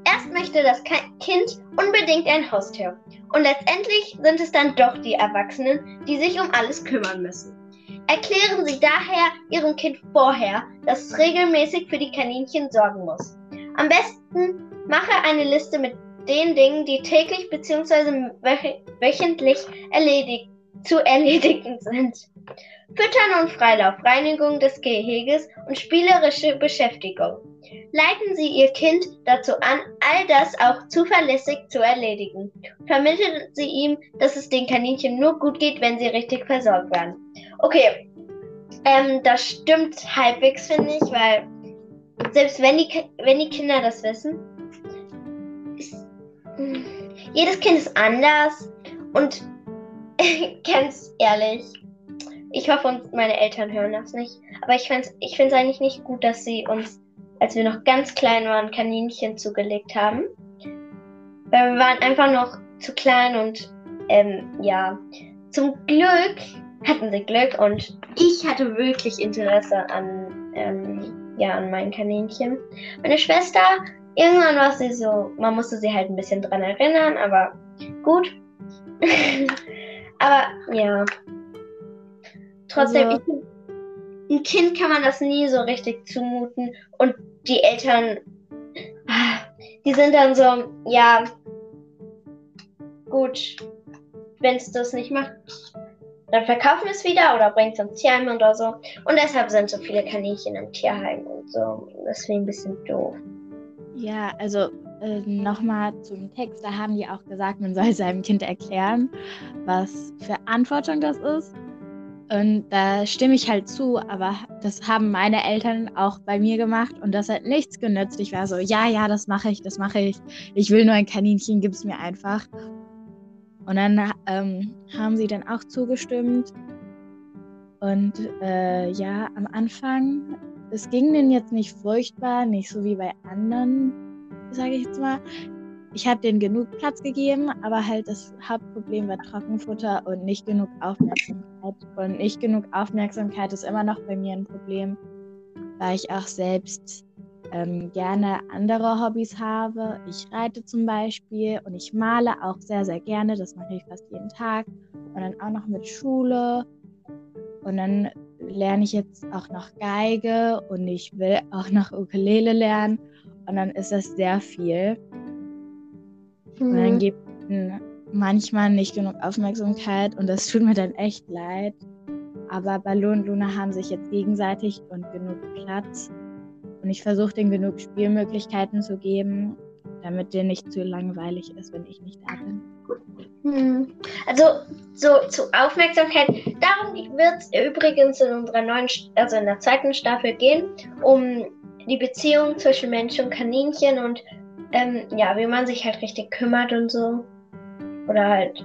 Erst möchte das Kind unbedingt ein Haustier und letztendlich sind es dann doch die Erwachsenen, die sich um alles kümmern müssen. Erklären Sie daher Ihrem Kind vorher, dass es regelmäßig für die Kaninchen sorgen muss. Am besten mache eine Liste mit den Dingen, die täglich bzw. wöchentlich erledigt, zu erledigen sind. Füttern und Freilauf, Reinigung des Geheges und spielerische Beschäftigung. Leiten Sie Ihr Kind dazu an, all das auch zuverlässig zu erledigen. Vermitteln Sie ihm, dass es den Kaninchen nur gut geht, wenn sie richtig versorgt werden. Okay, ähm, das stimmt halbwegs, finde ich, weil selbst wenn die, wenn die Kinder das wissen, jedes Kind ist anders und ganz ehrlich, ich hoffe, meine Eltern hören das nicht, aber ich finde es ich eigentlich nicht gut, dass sie uns, als wir noch ganz klein waren, Kaninchen zugelegt haben. Weil wir waren einfach noch zu klein und ähm, ja, zum Glück hatten sie Glück und ich hatte wirklich Interesse an, ähm, ja, an meinen Kaninchen. Meine Schwester, irgendwann war sie so, man musste sie halt ein bisschen dran erinnern, aber gut. aber ja. Trotzdem, also, ich, ein Kind kann man das nie so richtig zumuten und die Eltern, die sind dann so, ja, gut, wenn es das nicht macht, dann verkaufen wir es wieder oder bringen es ins Tierheim oder so. Und deshalb sind so viele Kaninchen im Tierheim und so. Das ich ein bisschen doof. Ja, also äh, nochmal zum Text. Da haben die auch gesagt, man soll seinem Kind erklären, was Verantwortung das ist. Und da stimme ich halt zu, aber das haben meine Eltern auch bei mir gemacht und das hat nichts genützt. Ich war so, ja, ja, das mache ich, das mache ich. Ich will nur ein Kaninchen, gib es mir einfach. Und dann ähm, haben sie dann auch zugestimmt. Und äh, ja, am Anfang, es ging denen jetzt nicht furchtbar, nicht so wie bei anderen, sage ich jetzt mal. Ich habe denen genug Platz gegeben, aber halt das Hauptproblem war Trockenfutter und nicht genug Aufmerksamkeit. Und nicht genug Aufmerksamkeit ist immer noch bei mir ein Problem, weil ich auch selbst ähm, gerne andere Hobbys habe. Ich reite zum Beispiel und ich male auch sehr, sehr gerne. Das mache ich fast jeden Tag. Und dann auch noch mit Schule. Und dann lerne ich jetzt auch noch Geige und ich will auch noch Ukulele lernen. Und dann ist das sehr viel. Mhm. Und dann gibt es manchmal nicht genug Aufmerksamkeit und das tut mir dann echt leid. Aber Ballo und Luna haben sich jetzt gegenseitig und genug Platz. Und ich versuche denen genug Spielmöglichkeiten zu geben, damit denen nicht zu langweilig ist, wenn ich nicht da bin. Hm. Also so zu Aufmerksamkeit. Darum wird es übrigens in unserer neuen, also in der zweiten Staffel gehen, um die Beziehung zwischen Mensch und Kaninchen und ähm, ja, wie man sich halt richtig kümmert und so. Oder halt,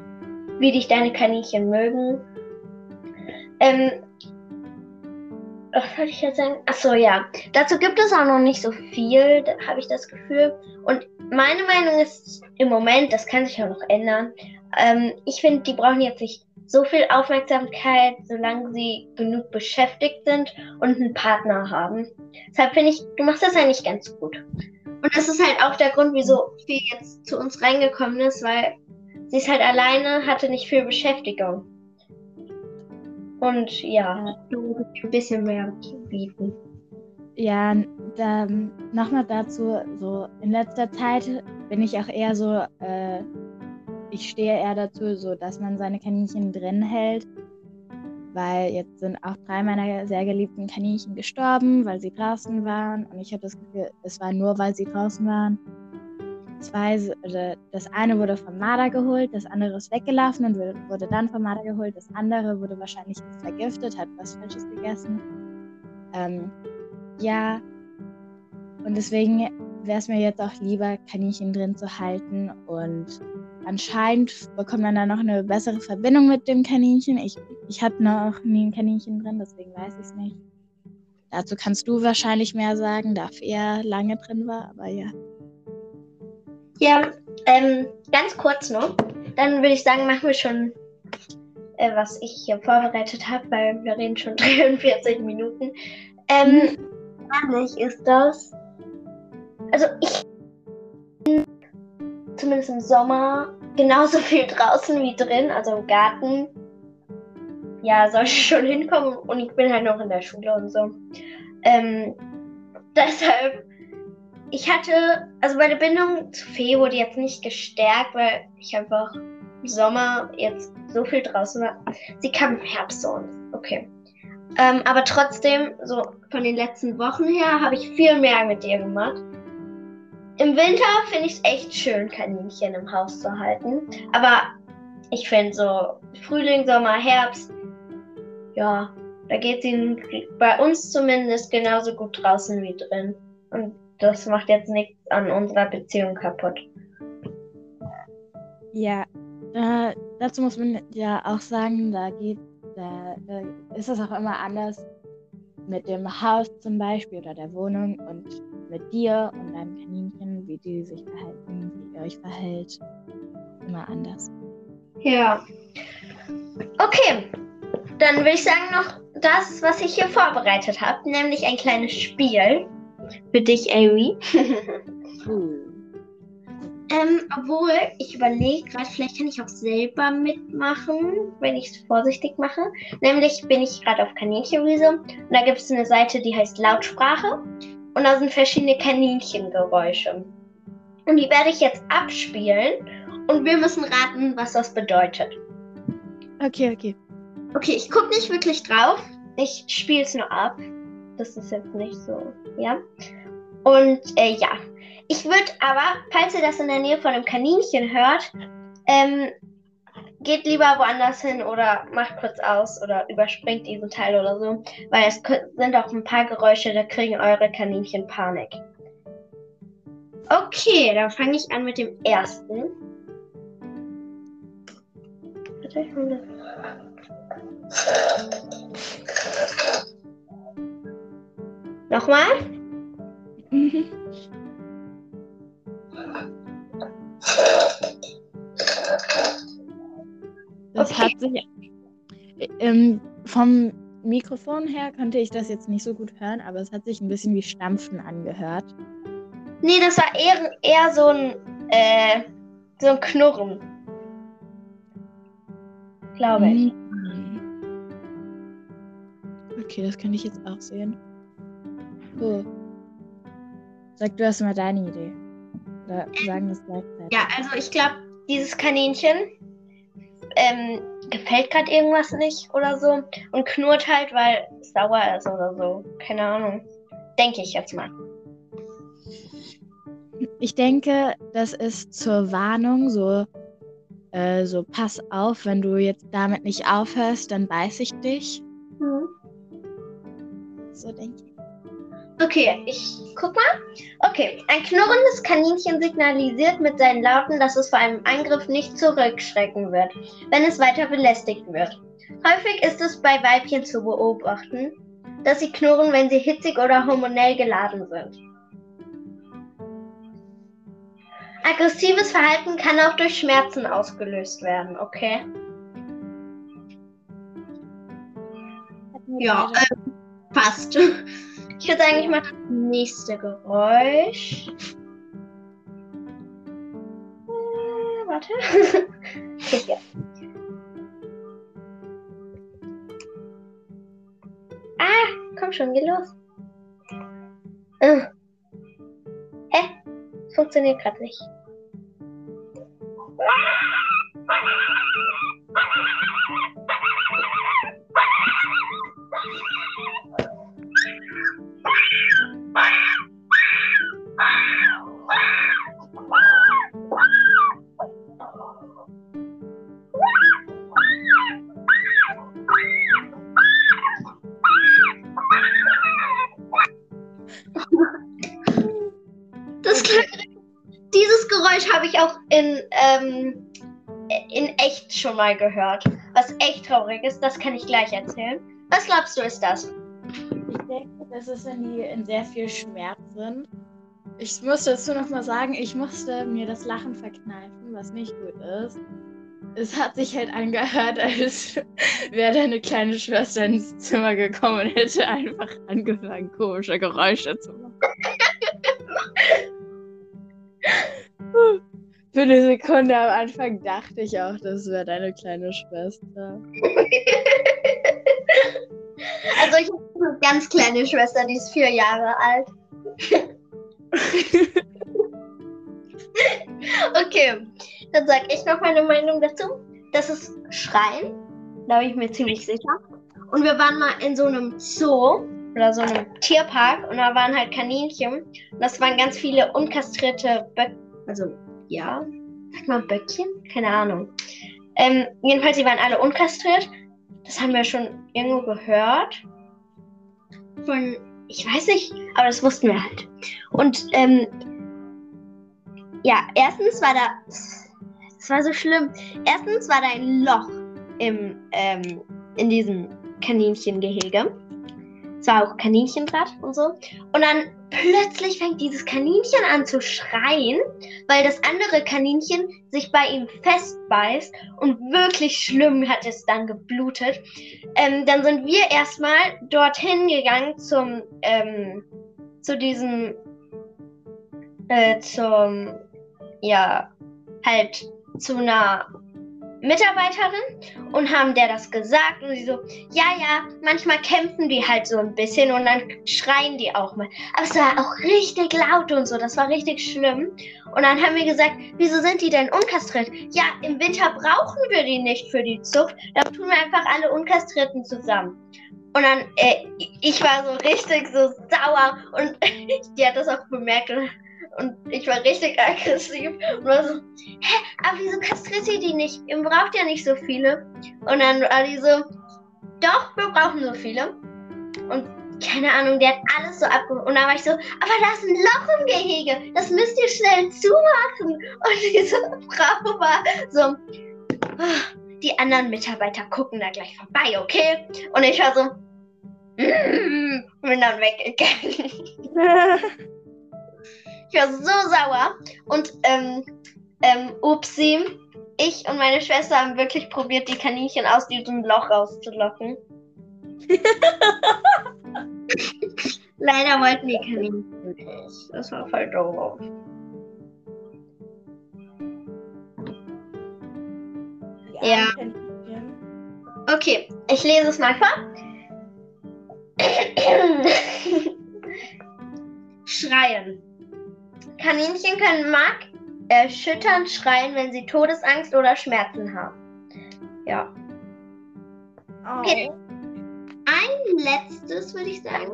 wie dich deine Kaninchen mögen. Ähm, was wollte ich jetzt sagen? Achso, ja. Dazu gibt es auch noch nicht so viel, habe ich das Gefühl. Und meine Meinung ist im Moment, das kann sich auch noch ändern. Ähm, ich finde, die brauchen jetzt nicht so viel Aufmerksamkeit, solange sie genug beschäftigt sind und einen Partner haben. Deshalb finde ich, du machst das eigentlich ganz gut. Und das ist halt auch der Grund, wieso sie jetzt zu uns reingekommen ist, weil sie ist halt alleine, hatte nicht viel Beschäftigung. Und ja, du ein bisschen mehr bieten. Ja, da, nochmal dazu, so in letzter Zeit bin ich auch eher so, äh, ich stehe eher dazu, so dass man seine Kaninchen drin hält, weil jetzt sind auch drei meiner sehr geliebten Kaninchen gestorben, weil sie draußen waren und ich habe das Gefühl, es war nur, weil sie draußen waren. Zwei, also das eine wurde von Marder geholt, das andere ist weggelaufen und wurde dann von Marder geholt. Das andere wurde wahrscheinlich vergiftet, hat was Falsches gegessen. Ähm, ja, und deswegen wäre es mir jetzt auch lieber, Kaninchen drin zu halten. Und anscheinend bekommt man dann noch eine bessere Verbindung mit dem Kaninchen. Ich, ich hatte noch nie ein Kaninchen drin, deswegen weiß ich es nicht. Dazu kannst du wahrscheinlich mehr sagen, da er lange drin war, aber ja. Ja, ähm, ganz kurz noch. Dann würde ich sagen, machen wir schon, äh, was ich hier vorbereitet habe, weil wir reden schon 43 Minuten. Ähm, Nämlich ist das. Also ich bin zumindest im Sommer genauso viel draußen wie drin, also im Garten. Ja, sollte schon hinkommen und ich bin halt noch in der Schule und so. Ähm, deshalb, ich hatte, also meine Bindung zu Fee wurde jetzt nicht gestärkt, weil ich einfach im Sommer jetzt so viel draußen war. Sie kam im Herbst so und okay. Ähm, aber trotzdem, so von den letzten Wochen her, habe ich viel mehr mit ihr gemacht. Im Winter finde ich es echt schön, Kaninchen im Haus zu halten. Aber ich finde so Frühling, Sommer, Herbst, ja, da geht sie bei uns zumindest genauso gut draußen wie drin. Und das macht jetzt nichts an unserer Beziehung kaputt. Ja, äh, dazu muss man ja auch sagen, da geht da, da ist es auch immer anders mit dem Haus zum Beispiel oder der Wohnung und mit dir und deinem Kaninchen, wie die sich verhalten, wie ihr euch verhält. Immer anders. Ja. Okay, dann würde ich sagen noch das, was ich hier vorbereitet habe, nämlich ein kleines Spiel für dich, Amy. uh. Ähm, obwohl, ich überlege gerade, vielleicht kann ich auch selber mitmachen, wenn ich es vorsichtig mache. Nämlich bin ich gerade auf Kaninchenwiese und da gibt es eine Seite, die heißt Lautsprache und da sind verschiedene Kaninchengeräusche. Und die werde ich jetzt abspielen und wir müssen raten, was das bedeutet. Okay, okay. Okay, ich gucke nicht wirklich drauf. Ich spiele es nur ab. Das ist jetzt nicht so, ja. Und äh, ja, ich würde aber, falls ihr das in der Nähe von einem Kaninchen hört, ähm, geht lieber woanders hin oder macht kurz aus oder überspringt diesen Teil oder so, weil es sind auch ein paar Geräusche, da kriegen eure Kaninchen Panik. Okay, dann fange ich an mit dem ersten. Nochmal? Das okay. hat sich ähm, vom Mikrofon her konnte ich das jetzt nicht so gut hören, aber es hat sich ein bisschen wie Stampfen angehört. Nee, das war eher, eher so ein äh, so ein Knurren. Glaube ich. Okay, das kann ich jetzt auch sehen. Oh. Sag du erst mal deine Idee. Oder sagen das gleichzeitig. Ja, also ich glaube, dieses Kaninchen ähm, gefällt gerade irgendwas nicht oder so und knurrt halt, weil es sauer ist oder so. Keine Ahnung. Denke ich jetzt mal. Ich denke, das ist zur Warnung so, äh, so pass auf, wenn du jetzt damit nicht aufhörst, dann beiß ich dich. Mhm. So denke ich. Okay, ich guck mal. Okay, ein knurrendes Kaninchen signalisiert mit seinen Lauten, dass es vor einem Angriff nicht zurückschrecken wird, wenn es weiter belästigt wird. Häufig ist es bei Weibchen zu beobachten, dass sie knurren, wenn sie hitzig oder hormonell geladen sind. Aggressives Verhalten kann auch durch Schmerzen ausgelöst werden, okay? Ja, äh, passt. Ich würde sagen, ich mache das nächste Geräusch. Äh, warte. okay, hier. Ah, komm schon, geh los. Äh. Hä? Funktioniert gerade nicht. Ähm, in echt schon mal gehört. Was echt traurig ist, das kann ich gleich erzählen. Was glaubst du, ist das? Ich denke, das ist, wenn die in sehr viel Schmerz sind. Ich muss dazu nochmal sagen, ich musste mir das Lachen verkneifen, was nicht gut ist. Es hat sich halt angehört, als wäre deine kleine Schwester ins Zimmer gekommen und hätte einfach angefangen, komische Geräusche zu machen. Für eine Sekunde am Anfang dachte ich auch, das wäre deine kleine Schwester. Also ich habe eine ganz kleine Schwester, die ist vier Jahre alt. okay, dann sage ich noch meine Meinung dazu. Das ist Schreien, da bin ich mir ziemlich sicher. Und wir waren mal in so einem Zoo oder so einem Tierpark und da waren halt Kaninchen. Und das waren ganz viele unkastrierte Böcke. Also, ja, sag mal Böckchen? Keine Ahnung. Ähm, jedenfalls, die waren alle unkastriert. Das haben wir schon irgendwo gehört. Von, ich weiß nicht, aber das wussten wir halt. Und, ähm, ja, erstens war da, es war so schlimm. Erstens war da ein Loch im, ähm, in diesem Kaninchengehege. Es war auch Kaninchenblatt und so. Und dann plötzlich fängt dieses Kaninchen an zu schreien, weil das andere Kaninchen sich bei ihm festbeißt und wirklich schlimm hat es dann geblutet. Ähm, dann sind wir erstmal dorthin gegangen zum, ähm, zu diesem, äh, zum, ja, halt zu einer Mitarbeiterin und haben der das gesagt und sie so, ja, ja, manchmal kämpfen die halt so ein bisschen und dann schreien die auch mal. Aber es war auch richtig laut und so, das war richtig schlimm. Und dann haben wir gesagt, wieso sind die denn unkastriert? Ja, im Winter brauchen wir die nicht für die Zucht, da tun wir einfach alle Unkastrierten zusammen. Und dann, äh, ich war so richtig so sauer und die hat das auch bemerkt und und ich war richtig aggressiv und war so, hä, aber wieso kastriert ihr die nicht? Ihr braucht ja nicht so viele. Und dann war die so, doch, wir brauchen so viele. Und keine Ahnung, der hat alles so abgeholt. Und dann war ich so, aber da ist ein Loch im Gehege. Das müsst ihr schnell zumachen. Und diese Frau war so, "Ah, die anderen Mitarbeiter gucken da gleich vorbei, okay? Und ich war so, mm, bin dann weggegangen. Ich war so sauer. Und ähm, ähm, upsi, ich und meine Schwester haben wirklich probiert, die Kaninchen aus diesem Loch rauszulocken. Leider wollten die Kaninchen nicht. Das war voll doof. Ja. Okay, ich lese es mal vor. Schreien. Kaninchen können Mark erschütternd schreien, wenn sie Todesangst oder Schmerzen haben. Ja. Oh. Okay. Ein letztes, würde ich sagen.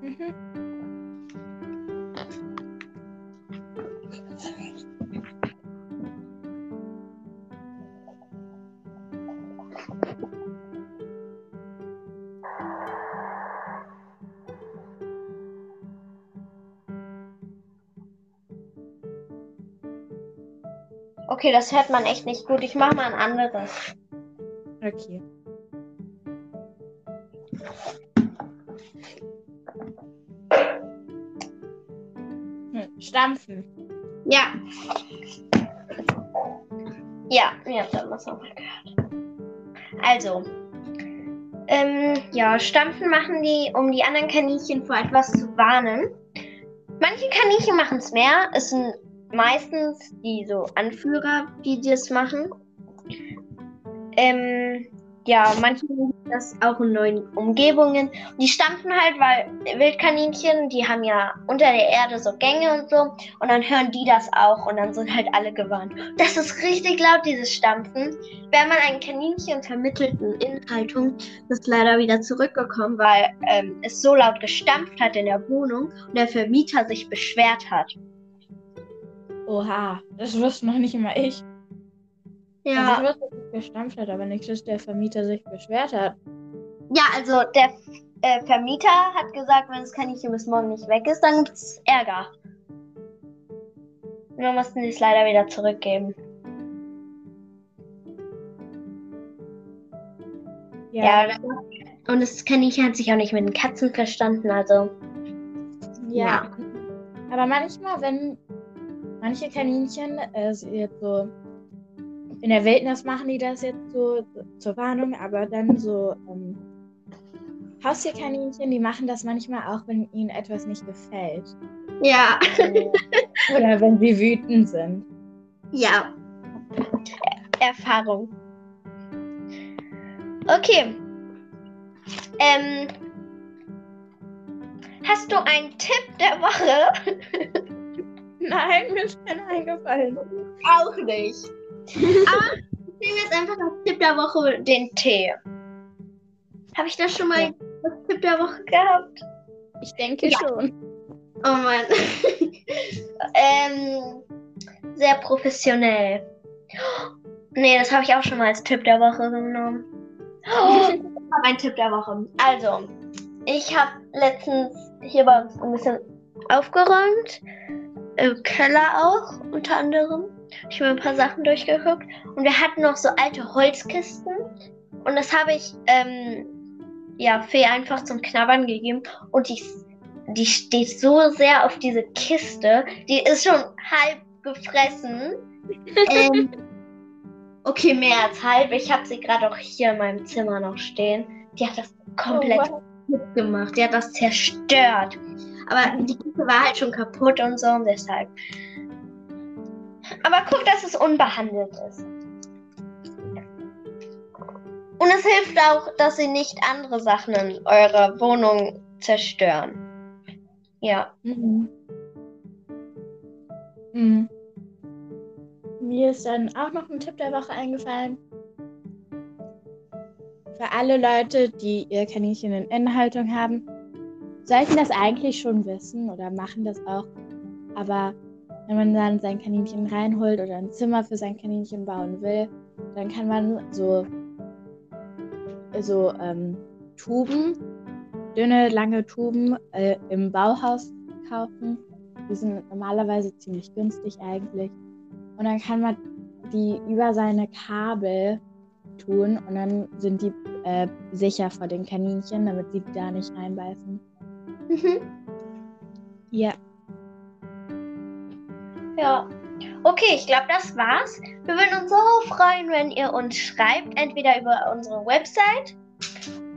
Mhm. Okay, das hört man echt nicht gut. Ich mache mal ein anderes. Okay. Hm, Stampfen. Ja. Ja, ihr habt das auch mal gehört. Also, ähm, ja, Stampfen machen die, um die anderen Kaninchen vor etwas zu warnen. Manche Kaninchen machen es mehr. Es sind meistens die so Anführer, die das machen. Ähm, ja, manche machen das auch in neuen Umgebungen. Die stampfen halt, weil Wildkaninchen, die haben ja unter der Erde so Gänge und so. Und dann hören die das auch und dann sind halt alle gewarnt. Das ist richtig laut, dieses Stampfen. Wenn man ein Kaninchen vermittelten Inhaltung, ist leider wieder zurückgekommen, weil ähm, es so laut gestampft hat in der Wohnung und der Vermieter sich beschwert hat. Oha, das wusste noch nicht immer ich. Ja. Also ich wusste, dass es gestampft hat, aber nicht, dass der Vermieter sich beschwert hat. Ja, also der äh, Vermieter hat gesagt, wenn das Kaninchen bis morgen nicht weg ist, dann gibt es Ärger. Und dann mussten sie es leider wieder zurückgeben. Ja, und das Kaninchen hat sich auch nicht mit den Katzen verstanden, also. Ja. Ja. Aber manchmal, wenn manche Kaninchen äh, so jetzt so in der Wildnis machen die das jetzt so zur Warnung, aber dann so ähm, Haustierkaninchen, die machen das manchmal auch, wenn ihnen etwas nicht gefällt. Ja. Oder wenn sie wütend sind. Ja. Erfahrung. Okay. Ähm, hast du einen Tipp der Woche? Nein, mir ist keiner eingefallen. Auch nicht. Aber ich nehme jetzt einfach als Tipp der Woche den Tee. Habe ich das schon mal Ja. als Tipp der Woche gehabt? Ich denke Ja. schon. Oh Mann. ähm, sehr professionell. Nee, das habe ich auch schon mal als Tipp der Woche genommen. Oh, einen Tipp der Woche. Also, ich habe letztens hier bei uns ein bisschen aufgeräumt. Im Keller auch, unter anderem. Ich habe ein paar Sachen durchgeguckt. Und wir hatten noch so alte Holzkisten. Und das habe ich, ähm, ja, Fee einfach zum Knabbern gegeben. Und die die steht so sehr auf diese Kiste. Die ist schon halb gefressen. ähm, okay, mehr als halb. Ich habe sie gerade auch hier in meinem Zimmer noch stehen. Die hat das komplett Oh, gemacht. Die hat das zerstört. Aber die Kiste war halt schon kaputt und so und deshalb. Aber guck, dass es unbehandelt ist. Und es hilft auch, dass sie nicht andere Sachen in eurer Wohnung zerstören. Ja. Mhm. Mhm. Mir ist dann auch noch ein Tipp der Woche eingefallen. Für alle Leute, die ihr Kaninchen in Innenhaltung haben, sollten das eigentlich schon wissen oder machen das auch. Aber wenn man dann sein Kaninchen reinholt oder ein Zimmer für sein Kaninchen bauen will, dann kann man so, so ähm, Tuben dünne, lange Tuben äh, im Bauhaus kaufen. Die sind normalerweise ziemlich günstig eigentlich. Und dann kann man die über seine Kabel tun und dann sind die äh, sicher vor den Kaninchen, damit sie da nicht reinbeißen. Mhm. Ja. Ja. Okay, ich glaube, das war's. Wir würden uns so freuen, wenn ihr uns schreibt, entweder über unsere Website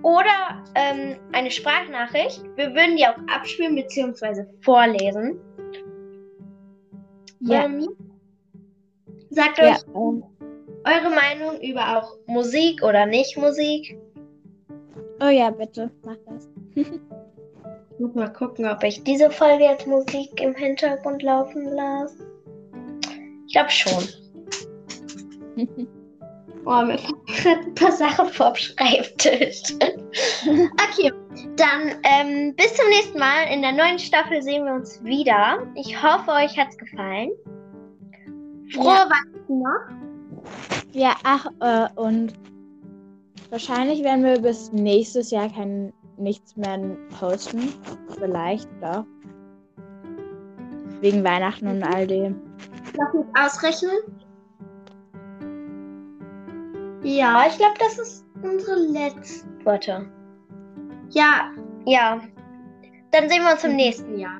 oder ähm, eine Sprachnachricht. Wir würden die auch abspielen bzw. vorlesen. Ja. Ähm, sagt ja euch ähm, eure Meinung über auch Musik oder nicht Musik. oh ja, bitte, mach das. Ich muss mal gucken, ob ich diese Folge jetzt Musik im Hintergrund laufen lasse. Ich glaube schon. Oh, mir fallen ein paar Sachen vom Schreibtisch. okay, dann ähm, bis zum nächsten Mal. In der neuen Staffel sehen wir uns wieder. Ich hoffe, euch hat's gefallen. Frohe Ja. Weihnachten noch. Ja, ach, äh, und wahrscheinlich werden wir bis nächstes Jahr kein nichts mehr posten. Vielleicht doch. Wegen Weihnachten und all dem. Lass uns ausrechnen. Ja, ich glaube, das ist unsere letzte. Warte. Ja, Ja. Dann sehen wir uns im nächsten Jahr.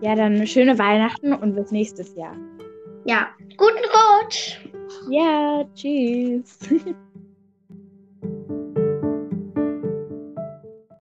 Ja, dann schöne Weihnachten und bis nächstes Jahr. ja. Guten Rutsch! Ja, tschüss.